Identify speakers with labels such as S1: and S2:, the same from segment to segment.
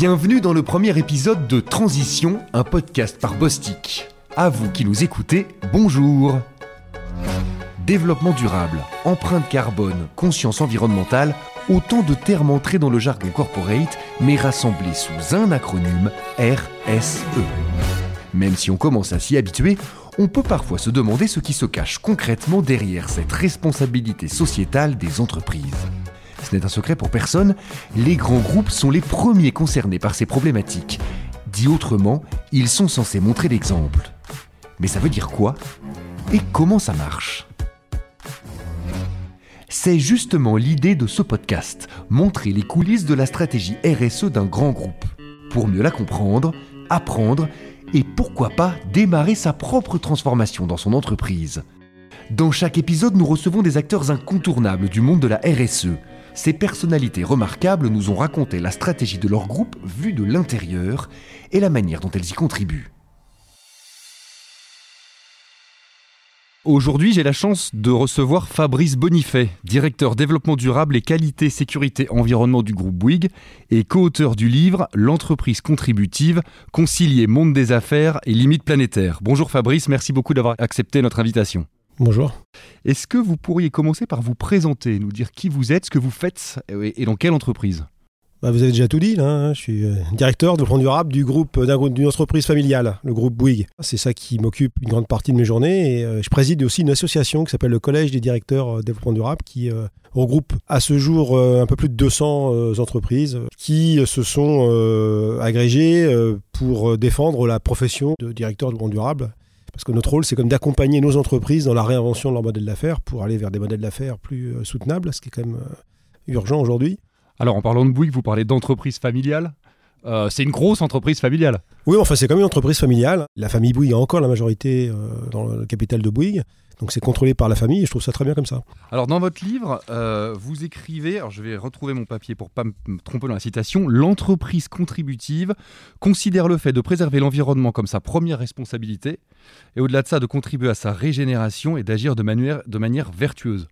S1: Bienvenue dans le premier épisode de Transition, un podcast par Bostik. À vous qui nous écoutez, bonjour. Développement durable, empreinte carbone, conscience environnementale, autant de termes entrés dans le jargon corporate, mais rassemblés sous un acronyme RSE. Même si on commence à s'y habituer, on peut parfois se demander ce qui se cache concrètement derrière cette responsabilité sociétale des entreprises. Ce n'est un secret pour personne, les grands groupes sont les premiers concernés par ces problématiques. Dit autrement, ils sont censés montrer l'exemple. Mais ça veut dire quoi? Et comment ça marche? C'est justement l'idée de ce podcast, montrer les coulisses de la stratégie RSE d'un grand groupe. Pour mieux la comprendre, apprendre et pourquoi pas démarrer sa propre transformation dans son entreprise. Dans chaque épisode, nous recevons des acteurs incontournables du monde de la RSE. Ces personnalités remarquables nous ont raconté la stratégie de leur groupe vue de l'intérieur et la manière dont elles y contribuent. Aujourd'hui, j'ai la chance de recevoir Fabrice Bonifay, directeur développement durable et qualité, sécurité, environnement du groupe Bouygues et co-auteur du livre L'entreprise contributive, concilier monde des affaires et limites planétaires. Bonjour Fabrice, merci beaucoup d'avoir accepté notre invitation.
S2: Bonjour.
S1: Est-ce que vous pourriez commencer par vous présenter, nous dire qui vous êtes, ce que vous faites et dans quelle entreprise?
S2: Bah, vous avez déjà tout dit, là. Hein. Je suis euh, directeur de développement durable du groupe d'une entreprise familiale, le groupe Bouygues. C'est ça qui m'occupe une grande partie de mes journées. Et euh, je préside aussi une association qui s'appelle le Collège des directeurs euh, développement durable, qui regroupe à ce jour un peu plus de 200 entreprises qui se sont agrégées pour défendre la profession de directeur de développement durable. Parce que notre rôle, c'est comme d'accompagner nos entreprises dans la réinvention de leur modèle d'affaires pour aller vers des modèles d'affaires plus soutenables, ce qui est quand même urgent aujourd'hui.
S1: Alors, en parlant de Bouygues, vous parlez d'entreprise familiale. Euh, c'est une grosse entreprise familiale.
S2: Oui, enfin, c'est comme une entreprise familiale. La famille Bouygues a encore la majorité euh, dans le capital de Bouygues. Donc c'est contrôlé par la famille et je trouve ça très bien comme ça.
S1: Alors dans votre livre, euh, vous écrivez, alors je vais retrouver mon papier pour pas me tromper dans la citation, l'entreprise contributive considère le fait de préserver l'environnement comme sa première responsabilité et au-delà de ça de contribuer à sa régénération et d'agir de manière, de manière vertueuse.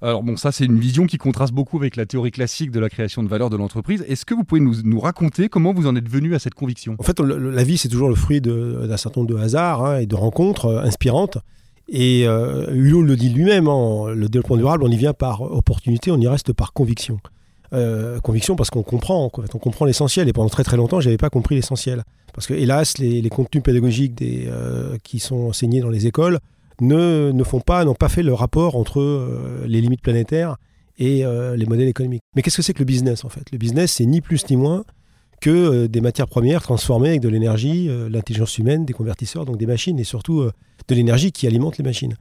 S1: Alors bon, ça c'est une vision qui contraste beaucoup avec la théorie classique de la création de valeur de l'entreprise. Est-ce que vous pouvez nous, raconter comment vous en êtes venu à cette conviction?
S2: En fait, la vie c'est toujours le fruit d'un certain nombre de hasards hein, et de rencontres euh, inspirantes. Et euh, Hulot le dit lui-même, hein, le développement durable, on y vient par opportunité, on y reste par conviction. Euh, conviction parce qu'on comprend, on comprend l'essentiel. Et pendant très très longtemps, je n'avais pas compris l'essentiel. Parce que hélas, les, contenus pédagogiques des, qui sont enseignés dans les écoles ne, font pas, n'ont pas fait le rapport entre euh, les limites planétaires et euh, les modèles économiques. Mais qu'est-ce que c'est que le business en fait? Le business, c'est ni plus ni moins que euh, des matières premières transformées avec de l'énergie, l'intelligence humaine, des convertisseurs, donc des machines et surtout de l'énergie qui alimente les machines.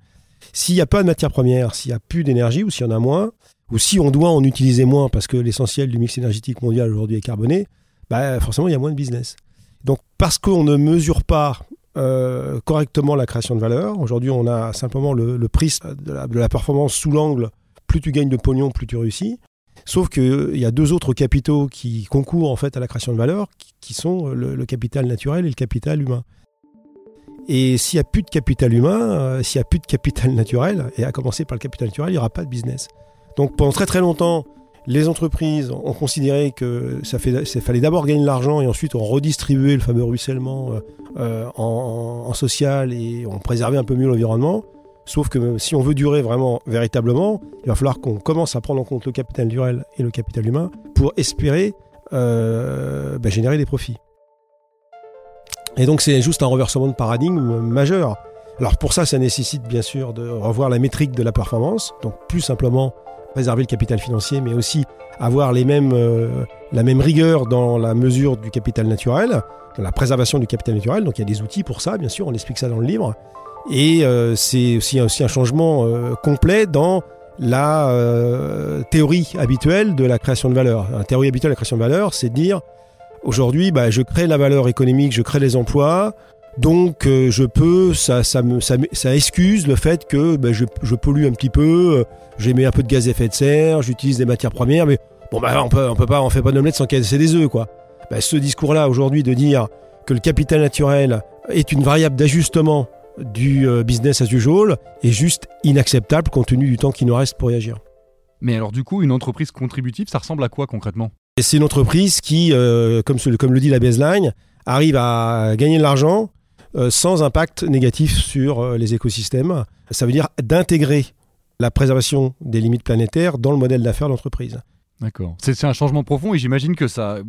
S2: S'il n'y a pas de matières premières, s'il n'y a plus d'énergie ou s'il y en a moins, ou si on doit en utiliser moins parce que l'essentiel du mix énergétique mondial aujourd'hui est carboné, bah forcément il y a moins de business. Donc parce qu'on ne mesure pas euh, correctement la création de valeur. Aujourd'hui, on a simplement le, prix de la, performance sous l'angle plus tu gagnes de pognon, plus tu réussis. Sauf qu'il y a deux autres capitaux qui concourent en fait à la création de valeur, qui, sont le, capital naturel et le capital humain. Et s'il n'y a plus de capital humain, euh, s'il n'y a plus de capital naturel, et à commencer par le capital naturel, il n'y aura pas de business. Donc pendant très très longtemps, les entreprises ont considéré que ça, fallait d'abord gagner de l'argent et ensuite on redistribuait le fameux ruissellement euh, euh, en, social et on préservait un peu mieux l'environnement. Sauf que si on veut durer vraiment, véritablement, il va falloir qu'on commence à prendre en compte le capital naturel et le capital humain pour espérer euh, bah, générer des profits. Et donc c'est juste un renversement de paradigme majeur. Alors pour ça, ça nécessite bien sûr de revoir la métrique de la performance, donc plus simplement préserver le capital financier, mais aussi avoir les mêmes, euh, la même rigueur dans la mesure du capital naturel, dans la préservation du capital naturel. Donc il y a des outils pour ça, bien sûr, on explique ça dans le livre. Et euh, c'est aussi, aussi, un changement euh, complet dans la théorie habituelle de la création de valeur. La théorie habituelle de la création de valeur, c'est de dire aujourd'hui, bah, je crée la valeur économique, je crée les emplois, donc euh, je peux, ça, ça, me, ça, ça, excuse le fait que ben, je, je, pollue un petit peu, euh, j'émets un peu de gaz à effet de serre, j'utilise des matières premières, mais bon bah on peut, on peut pas, on fait pas d'omelette sans casser des œufs quoi. Ben, ce discours-là aujourd'hui de dire que le capital naturel est une variable d'ajustement du euh, business as usual est juste inacceptable compte tenu du temps qui nous reste pour y agir.
S3: Mais alors du coup, une entreprise contributive, ça ressemble à quoi concrètement?
S2: C'est une entreprise qui, euh, comme, comme, le dit la baseline, arrive à gagner de l'argent sans impact négatif sur euh, les écosystèmes. Ça veut dire d'intégrer la préservation des limites planétaires dans le modèle d'affaires de l'entreprise.
S3: D'accord. C'est un changement profond et j'imagine que ça,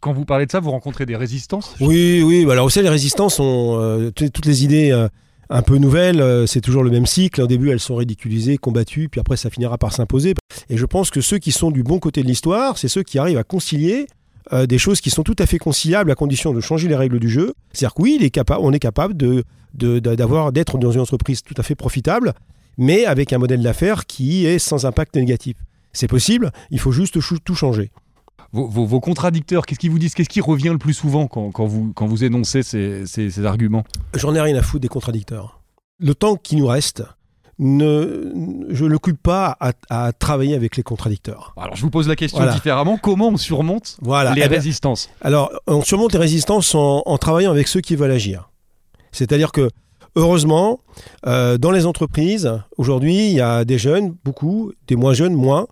S3: quand vous parlez de ça, vous rencontrez des résistances?
S2: Oui, oui. Bah alors aussi, les résistances sont toutes les idées un peu nouvelles, euh, c'est toujours le même cycle. Au début, elles sont ridiculisées, combattues, puis après, ça finira par s'imposer. Et je pense que ceux qui sont du bon côté de l'histoire, c'est ceux qui arrivent à concilier euh, des choses qui sont tout à fait conciliables à condition de changer les règles du jeu. C'est-à-dire que oui, on est capable de, d'avoir, d'être dans une entreprise tout à fait profitable, mais avec un modèle d'affaires qui est sans impact négatif. C'est possible, il faut juste tout changer
S3: vos, contradicteurs, qu'est-ce qu'ils vous disent Qu'est-ce qui revient le plus souvent quand, vous, quand vous énoncez ces, arguments?
S2: J'en ai rien à foutre des contradicteurs. Le temps qui nous reste, ne, je ne l'occupe pas à, travailler avec les contradicteurs.
S3: Alors je vous pose la question différemment. Comment on surmonte voilà. les eh ben, résistances
S2: Alors on surmonte les résistances en, travaillant avec ceux qui veulent agir. C'est-à-dire que heureusement, euh, dans les entreprises, aujourd'hui, il y a des jeunes, beaucoup, des moins jeunes, moins,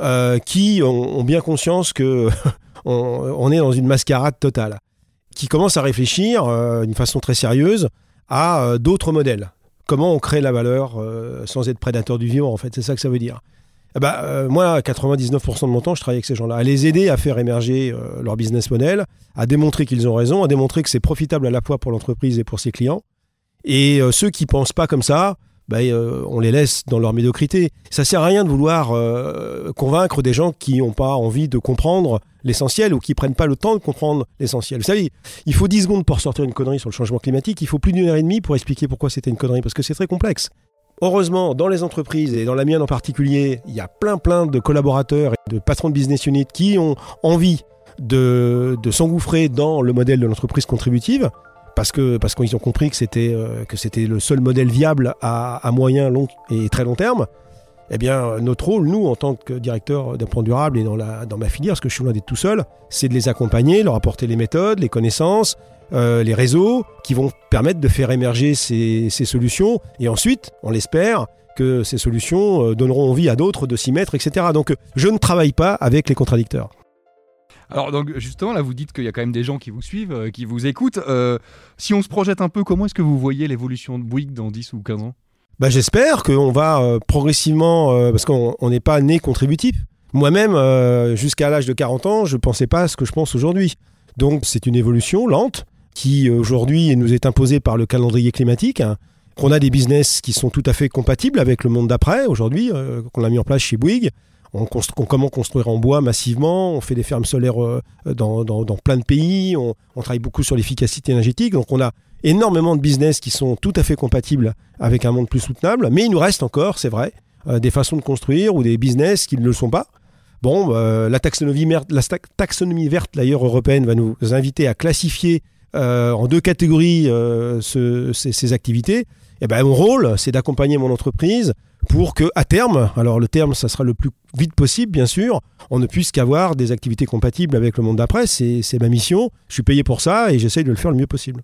S2: euh, qui ont, bien conscience que on, est dans une mascarade totale, qui commencent à réfléchir euh, d'une façon très sérieuse à euh, d'autres modèles. Comment on crée la valeur sans être prédateur du vivant, en fait, c'est ça que ça veut dire. Eh ben, moi, 99% de mon temps, je travaille avec ces gens-là, à les aider à faire émerger leur business model, à démontrer qu'ils ont raison, à démontrer que c'est profitable à la fois pour l'entreprise et pour ses clients. Et ceux qui pensent pas comme ça, bah, euh, on les laisse dans leur médiocrité. Ça sert à rien de vouloir euh, convaincre des gens qui n'ont pas envie de comprendre l'essentiel ou qui prennent pas le temps de comprendre l'essentiel. Vous savez, il faut 10 secondes pour sortir une connerie sur le changement climatique, il faut plus d'une heure et demie pour expliquer pourquoi c'était une connerie, parce que c'est très complexe. Heureusement, dans les entreprises et dans la mienne en particulier, il y a plein plein de collaborateurs et de patrons de business unit qui ont envie de s'engouffrer dans le modèle de l'entreprise contributive parce que parce qu'ils ont compris que c'était euh, que c'était le seul modèle viable à, moyen, long et très long terme. Eh bien, notre rôle, nous, en tant que directeur d'un point durable et dans, la, dans ma filière, parce que je suis loin d'être tout seul, c'est de les accompagner, leur apporter les méthodes, les connaissances, euh, les réseaux qui vont permettre de faire émerger ces, ces solutions. Et ensuite, on l'espère, que ces solutions euh, donneront envie à d'autres de s'y mettre, etc. Donc, je ne travaille pas avec les contradicteurs.
S3: Alors donc justement là vous dites qu'il y a quand même des gens qui vous suivent, euh, qui vous écoutent. Euh, si on se projette un peu, comment est-ce que vous voyez l'évolution de Bouygues dans 10 ou 15 ans?
S2: Bah, J'espère qu'on va euh, progressivement, parce qu'on n'est pas né contributif. Moi-même, jusqu'à l'âge de 40 ans, je ne pensais pas à ce que je pense aujourd'hui. Donc c'est une évolution lente qui aujourd'hui nous est imposée par le calendrier climatique. Hein. qu'on a des business qui sont tout à fait compatibles avec le monde d'après aujourd'hui, qu'on a mis en place chez Bouygues on, comment construire en bois massivement, on fait des fermes solaires euh, dans, plein de pays, on, travaille beaucoup sur l'efficacité énergétique, donc on a énormément de business qui sont tout à fait compatibles avec un monde plus soutenable, mais il nous reste encore, c'est vrai, euh, des façons de construire ou des business qui ne le sont pas. Bon, euh, la taxonomie verte d'ailleurs européenne va nous inviter à classifier en deux catégories ces, activités. Eh ben, mon rôle, c'est d'accompagner mon entreprise pour que, à terme, alors le terme, ça sera le plus vite possible, bien sûr, on ne puisse qu'avoir des activités compatibles avec le monde d'après. C'est ma mission. Je suis payé pour ça et j'essaye de le faire le mieux possible.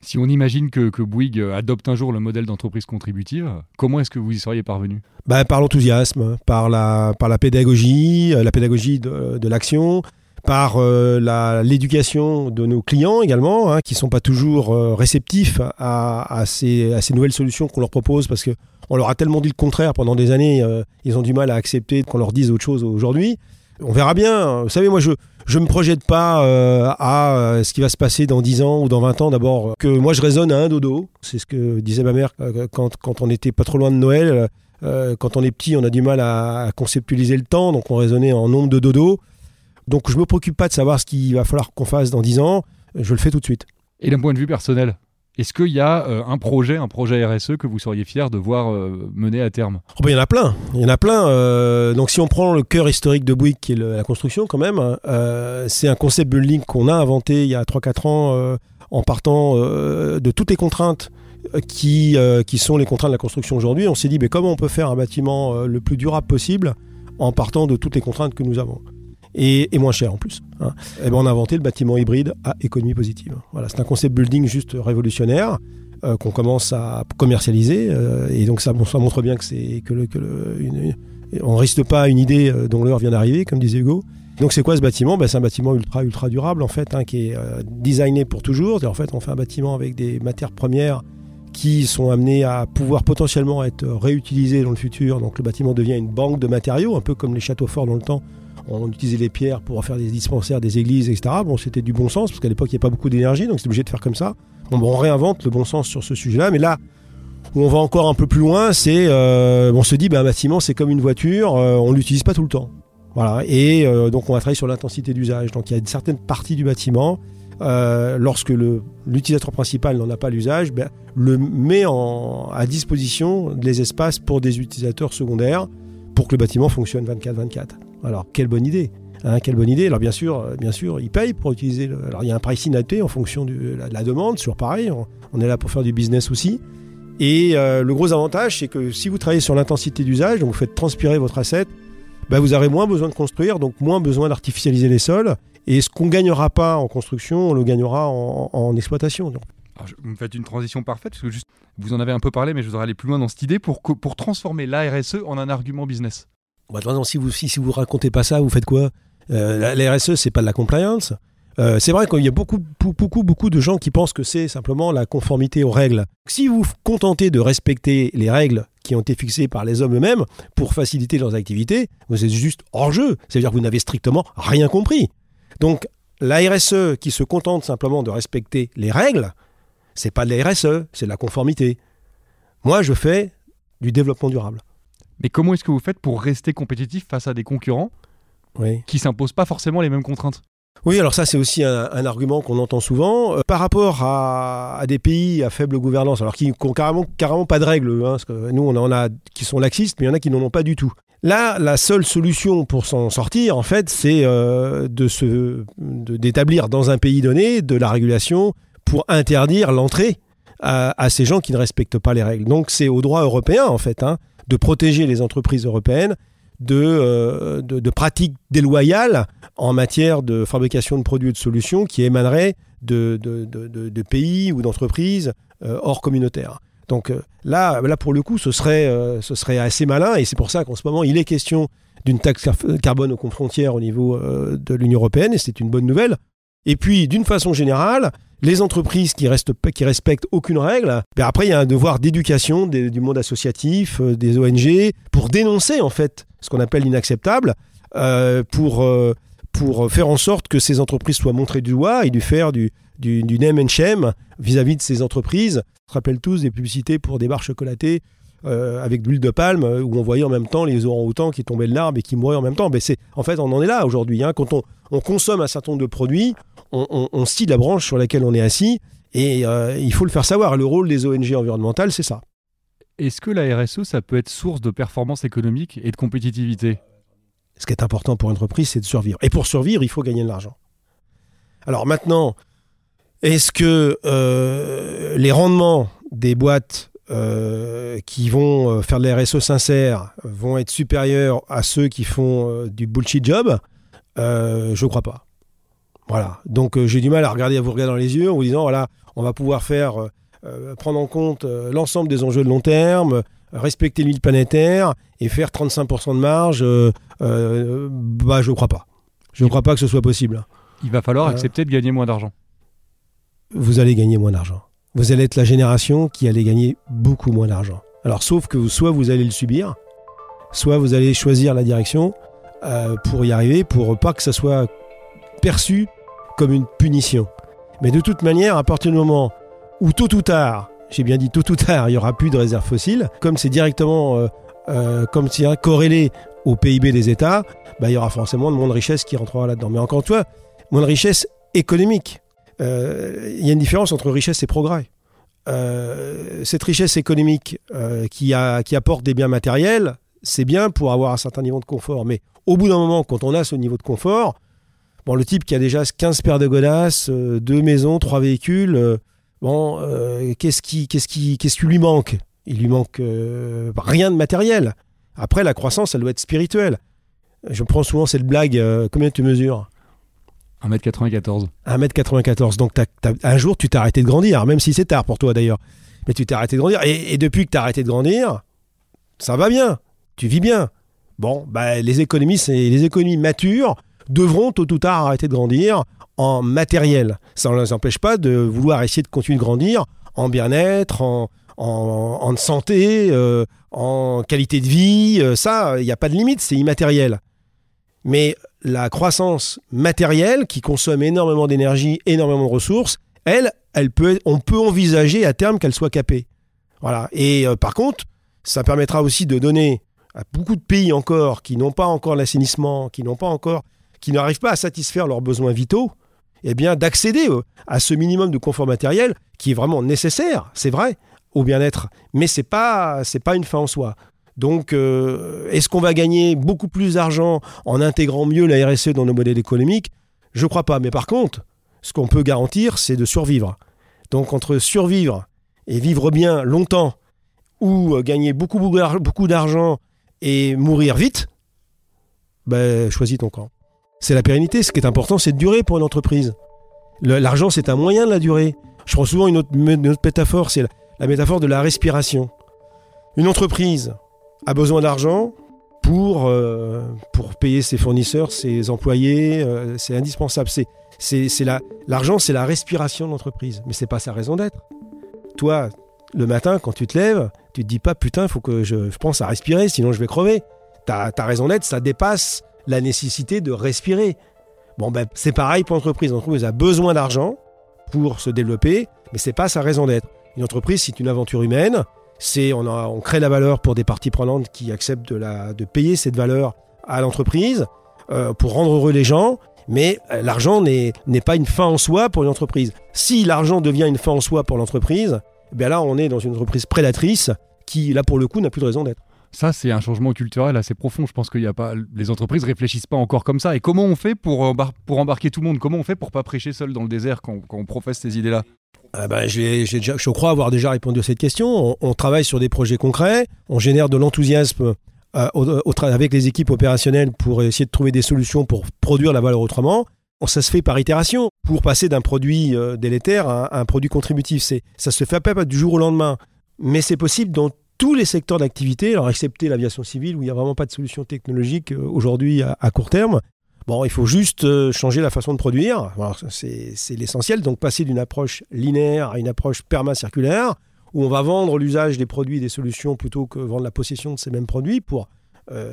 S3: Si on imagine que, que Bouygues adopte un jour le modèle d'entreprise contributive, comment est-ce que vous y seriez parvenu?
S2: Bah, Par l'enthousiasme, par la, par la pédagogie, euh, la pédagogie de, de l'action, par euh, l'éducation de nos clients également, hein, qui ne sont pas toujours euh, réceptifs à, à, ces, à, nouvelles solutions qu'on leur propose parce que on leur a tellement dit le contraire pendant des années, euh, ils ont du mal à accepter qu'on leur dise autre chose aujourd'hui. On verra bien. Vous savez, moi, je ne me projette pas à ce qui va se passer dans 10 ans ou dans 20 ans. D'abord, que moi, je raisonne à un dodo. C'est ce que disait ma mère quand, quand on n'était pas trop loin de Noël. quand on est petit, on a du mal à, conceptualiser le temps, donc on raisonnait en nombre de dodo. Donc je ne me préoccupe pas de savoir ce qu'il va falloir qu'on fasse dans 10 ans. Je le fais tout de suite.
S3: Et d'un point de vue personnel est-ce qu'il y a euh, un projet, un projet RSE que vous seriez fier de voir euh, mener à terme?
S2: Oh ben, Il y en a plein. Il y en a plein. Euh, donc si on prend le cœur historique de Bouygues, qui est la construction quand même, c'est un concept building qu'on a inventé il y a 3-4 ans en partant de toutes les contraintes qui, qui sont les contraintes de la construction aujourd'hui. On s'est dit, mais comment on peut faire un bâtiment le plus durable possible en partant de toutes les contraintes que nous avons? Et, moins cher en plus. Hein. Et eh ben on a inventé le bâtiment hybride à économie positive. Voilà, c'est un concept building juste révolutionnaire euh, qu'on commence à commercialiser euh, et donc ça, montre bien que c'est que, le, que On risque pas une idée dont l'heure vient d'arriver, comme disait Hugo. Donc c'est quoi ce bâtiment? Ben, C'est un bâtiment ultra ultra durable en fait, hein, qui est designé pour toujours. En fait, on fait un bâtiment avec des matières premières qui sont amenées à pouvoir potentiellement être réutilisées dans le futur. Donc le bâtiment devient une banque de matériaux, un peu comme les châteaux forts dans le temps. On utilisait les pierres pour faire des dispensaires, des églises, etc. Bon, c'était du bon sens, parce qu'à l'époque, il n'y avait pas beaucoup d'énergie, donc c'était obligé de faire comme ça. On réinvente le bon sens sur ce sujet-là, mais là, où on va encore un peu plus loin, c'est euh, on se dit ben, un bâtiment c'est comme une voiture, euh, on l'utilise pas tout le temps. Voilà. Et euh, donc on va travailler sur l'intensité d'usage. Donc il y a une certaine partie du bâtiment, lorsque l'utilisateur principal n'en a pas l'usage, ben, le met en, à disposition des espaces pour des utilisateurs secondaires pour que le bâtiment fonctionne 24-24. Alors quelle bonne idée Hein, quelle bonne idée. Alors bien sûr, euh, bien sûr, ils payent pour utiliser. Alors il y a un pricing adapté en fonction de la, demande, sur pareil. On, est là pour faire du business aussi. Et euh, le gros avantage, c'est que si vous travaillez sur l'intensité d'usage, donc vous faites transpirer votre asset, bah, vous aurez moins besoin de construire, donc moins besoin d'artificialiser les sols. Et ce qu'on ne gagnera pas en construction, on le gagnera en, exploitation.
S3: vous me faites une transition parfaite, parce que vous en avez un peu parlé, mais je voudrais aller plus loin dans cette idée pour, pour transformer l'ARSE en un argument business.
S2: Bah, si vous si, vous racontez pas ça, vous faites quoi? Euh, la, RSE, c'est pas de la compliance. Euh, c'est vrai qu'il y a beaucoup, beaucoup, beaucoup de gens qui pensent que c'est simplement la conformité aux règles. Si vous vous contentez de respecter les règles qui ont été fixées par les hommes eux-mêmes pour faciliter leurs activités, vous êtes juste hors jeu. C'est-à-dire que vous n'avez strictement rien compris. Donc, la RSE qui se contente simplement de respecter les règles, c'est pas de la RSE, c'est de la conformité. Moi, je fais du développement durable.
S3: Mais comment est-ce que vous faites pour rester compétitif face à des concurrents qui qui s'imposent pas forcément les mêmes contraintes?
S2: Oui, alors ça c'est aussi un, argument qu'on entend souvent euh, par rapport à, des pays à faible gouvernance, alors qui n'ont carrément, carrément pas de règles. Hein, parce que nous on en a qui sont laxistes, mais il y en a qui n'en ont pas du tout. Là, la seule solution pour s'en sortir, en fait, c'est euh, de d'établir dans un pays donné de la régulation pour interdire l'entrée à, ces gens qui ne respectent pas les règles. Donc c'est au droit européen, en fait, hein, de protéger les entreprises européennes euh, de, pratiques déloyales en matière de fabrication de produits et de solutions qui émaneraient de, pays ou d'entreprises euh, hors communautaires. Donc euh, là, pour le coup, ce serait, ce serait assez malin et c'est pour ça qu'en ce moment, il est question d'une taxe carbone aux frontières au niveau de l'Union européenne et c'est une bonne nouvelle. Et puis, d'une façon générale, les entreprises qui, restent, qui respectent aucune règle, ben après il y a un devoir d'éducation du monde associatif, des ONG, pour dénoncer en fait ce qu'on appelle l'inacceptable, euh, pour, euh, pour faire en sorte que ces entreprises soient montrées du doigt et du faire du, du, du name and shame vis-à-vis de ces entreprises. On se rappelle tous des publicités pour des barres chocolatées euh, avec de l'huile de palme où on voyait en même temps les orang-outans qui tombaient de l'arbre et qui mouraient en même temps. C'est, en fait, on en est là aujourd'hui. Hein. Quand on, on, consomme un certain nombre de produits, on, on, on scie la branche sur laquelle on est assis et il faut le faire savoir. Le rôle des ONG environnementales, c'est ça.
S3: Est-ce que la RSE, ça peut être source de performance économique et de compétitivité?
S2: Ce qui est important pour une entreprise, c'est de survivre. Et pour survivre, il faut gagner de l'argent. Alors maintenant, est-ce que euh, les rendements des boîtes euh, qui vont euh, faire de la RSE sincère vont être supérieurs à ceux qui font du bullshit job? Je ne crois pas. Voilà. Donc j'ai du mal à regarder à vous regarder dans les yeux en vous disant voilà, on va pouvoir faire euh, prendre en compte euh, l'ensemble des enjeux de long terme, respecter l'huile planétaire et faire 35% de marge, euh, bah, je ne crois pas. Je ne crois pas que ce soit possible.
S3: Il va falloir accepter de gagner moins d'argent.
S2: Vous allez gagner moins d'argent. Vous allez être la génération qui allait gagner beaucoup moins d'argent. Alors, sauf que soit vous allez le subir, soit vous allez choisir la direction pour y arriver, pour pas que ça soit perçu comme une punition. Mais de toute manière, à partir du moment où tôt ou tard, j'ai bien dit tôt ou tard, il n'y aura plus de réserves fossiles, comme c'est directement euh, euh, comme c'est corrélé au PIB des États, bah, il y aura forcément de moins de richesse qui rentrera là-dedans. Mais encore une fois, moins de richesse économique. Euh, il y a une différence entre richesse et progrès. cette richesse économique qui, a, qui apporte des biens matériels, c'est bien pour avoir un certain niveau de confort. Mais au bout d'un moment, quand on a ce niveau de confort, bon, le type qui a déjà 15 paires de godasses, deux maisons, trois véhicules, Bon, euh, qu'est-ce qui, qu'est-ce qui, qu'est-ce qui lui manque? Il lui manque euh, rien de matériel. Après, la croissance, elle doit être spirituelle. Je prends souvent cette blague. Euh, combien tu mesures?
S3: 1m94.
S2: 1m94. Donc, un jour, tu t'es arrêté de grandir, même si c'est tard pour toi d'ailleurs. Mais tu t'es arrêté de grandir. Et, depuis que tu as arrêté de grandir, ça va bien. Tu vis bien. Bon, bah, les économies, c'est les économies matures devront tôt ou tard arrêter de grandir en matériel. Ça ne les empêche pas de vouloir essayer de continuer de grandir en bien-être, en, santé, euh, en qualité de vie. Euh, ça, il n'y a pas de limite, c'est immatériel. Mais la croissance matérielle, qui consomme énormément d'énergie, énormément de ressources, elle, elle peut, on peut envisager à terme qu'elle soit capée. Voilà. Et euh, par contre, ça permettra aussi de donner beaucoup de pays encore qui n'ont pas encore l'assainissement, qui n'ont pas encore, qui n'arrivent pas à satisfaire leurs besoins vitaux, eh bien d'accéder à ce minimum de confort matériel qui est vraiment nécessaire, c'est vrai, au bien-être, mais c'est pas c'est pas une fin en soi. Donc, euh, est-ce qu'on va gagner beaucoup plus d'argent en intégrant mieux la RSE dans nos modèles économiques? Je ne crois pas. Mais par contre, ce qu'on peut garantir, c'est de survivre. Donc, entre survivre et vivre bien longtemps, ou euh, gagner beaucoup d'argent et mourir vite, ben, choisis ton camp. C'est la pérennité. Ce qui est important, c'est de durer pour une entreprise. L'argent, c'est un moyen de la durée. Je prends souvent une autre, métaphore, c'est la métaphore de la respiration. Une entreprise, a besoin d'argent pour, euh, payer ses fournisseurs, ses employés. Euh, c'est indispensable. C'est, c'est, c'est la, l'argent, c'est la respiration de l'entreprise, mais c'est pas sa raison d'être. Toi, le matin, quand tu te lèves, tu te dis pas putain, il faut que je, pense à respirer, sinon je vais crever. Ta, ta raison d'être, ça dépasse la nécessité de respirer. Bon, ben, c'est pareil pour l'entreprise. L'entreprise a besoin d'argent pour se développer, mais c'est pas sa raison d'être. Une entreprise, c'est une aventure humaine, c'est on, on, crée la valeur pour des parties prenantes qui acceptent de, payer cette valeur à l'entreprise euh, pour rendre heureux les gens. Mais euh, l'argent n'est pas une fin en soi pour une entreprise. Si l'argent devient une fin en soi pour l'entreprise, bien là, on est dans une entreprise prédatrice qui, là, pour le coup, n'a plus de raison d'être.
S3: Ça, c'est un changement culturel assez profond. Je pense qu'il y a pas, les entreprises réfléchissent pas encore comme ça. Et comment on fait pour, pour embarquer tout le monde? Comment on fait pour pas prêcher seul dans le désert quand, quand on professe ces idées-là?
S2: Ah ben, je crois avoir déjà répondu à cette question. On, travaille sur des projets concrets, on génère de l'enthousiasme euh, avec les équipes opérationnelles pour essayer de trouver des solutions pour produire la valeur autrement. Ça se fait par itération pour passer d'un produit euh, délétère à, un produit contributif. Ça se fait pas du jour au lendemain, mais c'est possible dans tous les secteurs d'activité, alors excepté l'aviation civile où il n'y a vraiment pas de solution technologique euh, aujourd'hui à, court terme. Bon, il faut juste euh, changer la façon de produire. C'est l'essentiel. Donc, passer d'une approche linéaire à une approche permacirculaire, où on va vendre l'usage des produits et des solutions plutôt que vendre la possession de ces mêmes produits pour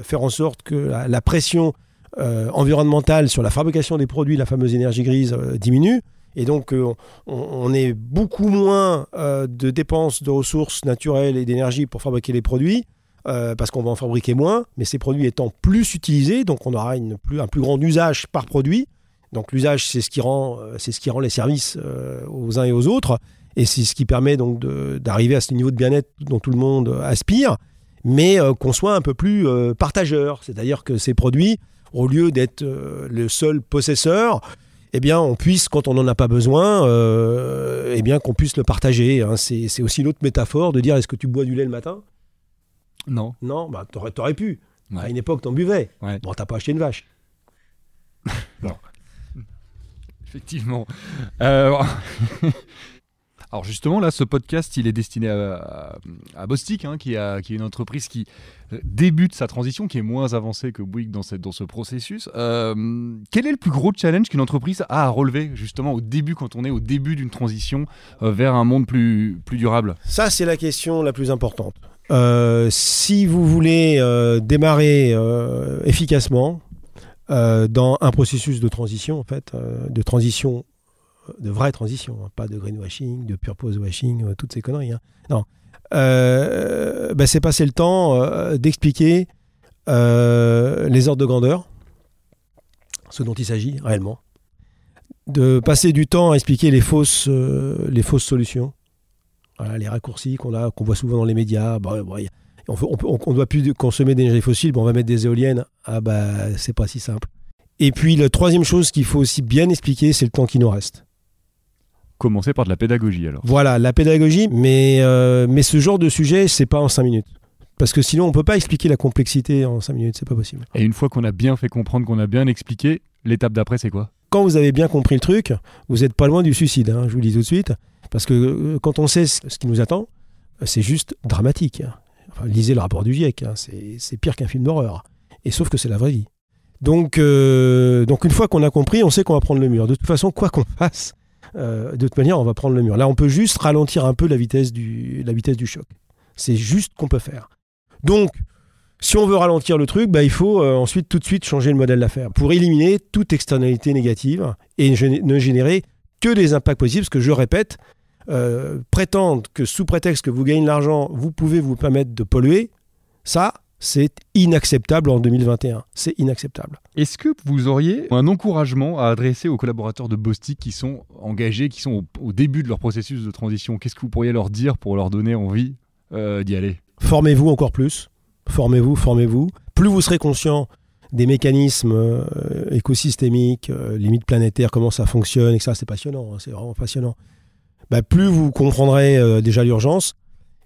S2: faire en sorte que la, pression environnementale sur la fabrication des produits, la fameuse énergie grise, diminue. Et donc, on, est beaucoup moins de dépenses de ressources naturelles et d'énergie pour fabriquer les produits euh, parce qu'on va en fabriquer moins, mais ces produits étant plus utilisés, donc on aura une plus, un plus grand usage par produit. Donc l'usage, c'est ce qui rend, euh, ce qui rend les services euh, aux uns et aux autres, et c'est ce qui permet donc d'arriver à ce niveau de bien-être dont tout le monde aspire, mais qu'on soit un peu plus partageur, c'est-à-dire que ces produits, au lieu d'être le seul possesseur, eh bien, on puisse, quand on n'en a pas besoin, eh bien, qu'on puisse le partager. Hein. C'est aussi l'autre métaphore de dire est-ce que tu bois du lait le matin?
S3: Non.
S2: Non, bah t'aurais, aurais pu. À une époque, t'en buvais. Bon, t'as pas acheté une vache.
S3: non. Effectivement. Euh, alors justement, là, ce podcast, il est destiné à, à, Bostik, hein, qui, est une entreprise qui euh, débute sa transition, qui est moins avancée que Bouygues dans, ce processus. Euh, quel est le plus gros challenge qu'une entreprise a à relever, justement, au début, quand on est au début d'une transition vers un monde plus, durable?
S2: Ça, c'est la question la plus importante. Euh, si vous voulez euh, démarrer euh, efficacement dans un processus de transition, en fait, de transition, de vraie transition, hein, pas de greenwashing, de purpose washing, toutes ces conneries. Hein. Non. Ben, c'est passer le temps d'expliquer les ordres de grandeur, ce dont il s'agit réellement, de passer du temps à expliquer les fausses, les fausses solutions, les raccourcis qu'on a, qu'on voit souvent dans les médias. On ne doit plus consommer d'énergie fossile, on va mettre des éoliennes. Ah bah c'est pas si simple. Et puis la troisième chose qu'il faut aussi bien expliquer, c'est le temps qui nous reste.
S3: Commencer par de la pédagogie alors.
S2: Voilà, la pédagogie, mais, euh, mais ce genre de sujet, c'est pas en cinq minutes. Parce que sinon, on peut pas expliquer la complexité en cinq minutes, c'est pas possible.
S3: Et une fois qu'on a bien fait comprendre, qu'on a bien expliqué, l'étape d'après, c'est quoi?
S2: Quand vous avez bien compris le truc, vous n'êtes pas loin du suicide, hein, je vous le dis tout de suite. Parce que euh, quand on sait ce qui nous attend, c'est juste dramatique. lisez le rapport du GIEC, hein. c'est pire qu'un film d'horreur. Et sauf que c'est la vraie vie. Donc, euh, donc une fois qu'on a compris, on sait qu'on va prendre le mur. De toute façon, quoi qu'on fasse, de toute manière, on va prendre le mur. Là, on peut juste ralentir un peu la vitesse du, la vitesse du choc. C'est juste qu'on peut faire. Donc, si on veut ralentir le truc, bah, il faut euh, ensuite tout de suite changer le modèle d'affaires pour éliminer toute externalité négative et ne générer que des impacts positifs. Parce que je répète, euh, prétendre que sous prétexte que vous gagnez de l'argent, vous pouvez vous permettre de polluer, ça, c'est inacceptable en 2021. C'est inacceptable.
S3: Est-ce que vous auriez un encouragement à adresser aux collaborateurs de Bostik qui sont engagés, qui sont au, début de leur processus de transition? Qu'est-ce que vous pourriez leur dire pour leur donner envie euh, d'y aller?
S2: Formez-vous encore plus. Formez-vous, formez-vous. Plus vous serez conscient des mécanismes euh, écosystémiques, euh, limites planétaires, comment ça fonctionne, et ça, c'est passionnant. Hein, c'est vraiment passionnant. Bah, plus vous comprendrez déjà l'urgence,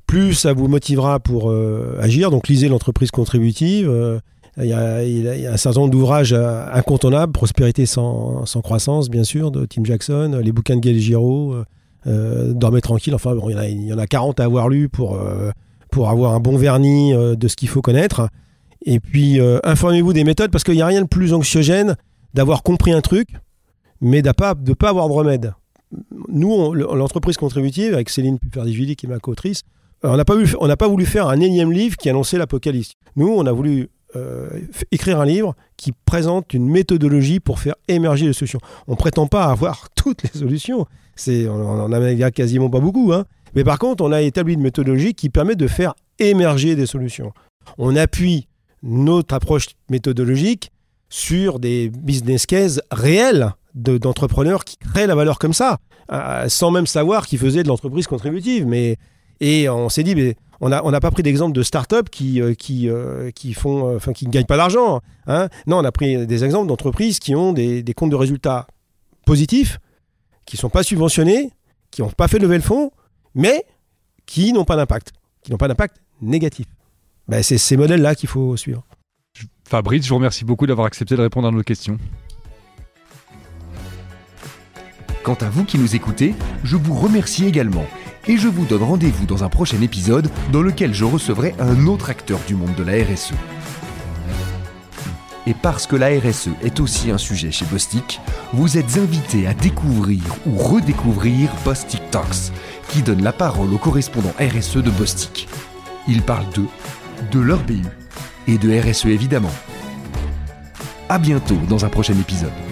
S2: plus ça vous motivera pour euh, agir. Donc lisez l'entreprise contributive. Euh, il y, a, un certain nombre d'ouvrages euh, incontournables, Prospérité sans, croissance, bien sûr, de Tim Jackson, les bouquins de Gaël Giraud, Dormez tranquille. Enfin, il, y en a, 40 à avoir lu pour, pour avoir un bon vernis de ce qu'il faut connaître. Et puis, informez-vous des méthodes, parce qu'il n'y a rien de plus anxiogène d'avoir compris un truc, mais de ne pas, pas avoir de remède. Nous, l'entreprise contributive, avec Céline Puperdivili, qui est ma co-autrice, on n'a pas, voulu faire un énième livre qui annonçait l'apocalypse. Nous, on a voulu euh, écrire un livre qui présente une méthodologie pour faire émerger les solutions. On ne prétend pas avoir toutes les solutions. C'est, on en a quasiment pas beaucoup. Hein. Mais par contre, on a établi une méthodologie qui permet de faire émerger des solutions. On appuie notre approche méthodologique sur des business cases réels d'entrepreneurs qui créent la valeur comme ça, euh, sans même savoir qu'ils faisaient de l'entreprise contributive. Mais et on s'est dit, mais on n'a on pas pris d'exemple de start-up qui, euh, qui, euh, qui, font, enfin, qui ne gagnent pas d'argent. Hein. Non, on a pris des exemples d'entreprises qui ont des, des, comptes de résultats positifs, qui ne sont pas subventionnés, qui n'ont pas fait lever le fonds, mais qui n'ont pas d'impact, qui n'ont pas d'impact négatif. Ben, c'est ces modèles-là qu'il faut suivre.
S3: Fabrice, je vous remercie beaucoup d'avoir accepté de répondre à nos questions.
S1: Quant à vous qui nous écoutez, je vous remercie également et je vous donne rendez-vous dans un prochain épisode dans lequel je recevrai un autre acteur du monde de la RSE. Et parce que la RSE est aussi un sujet chez Bostik, vous êtes invités à découvrir ou redécouvrir Bostik Talks, qui donne la parole aux correspondants RSE de Bostik. Ils parlent d'eux, de leur BU et de RSE évidemment. A bientôt dans un prochain épisode.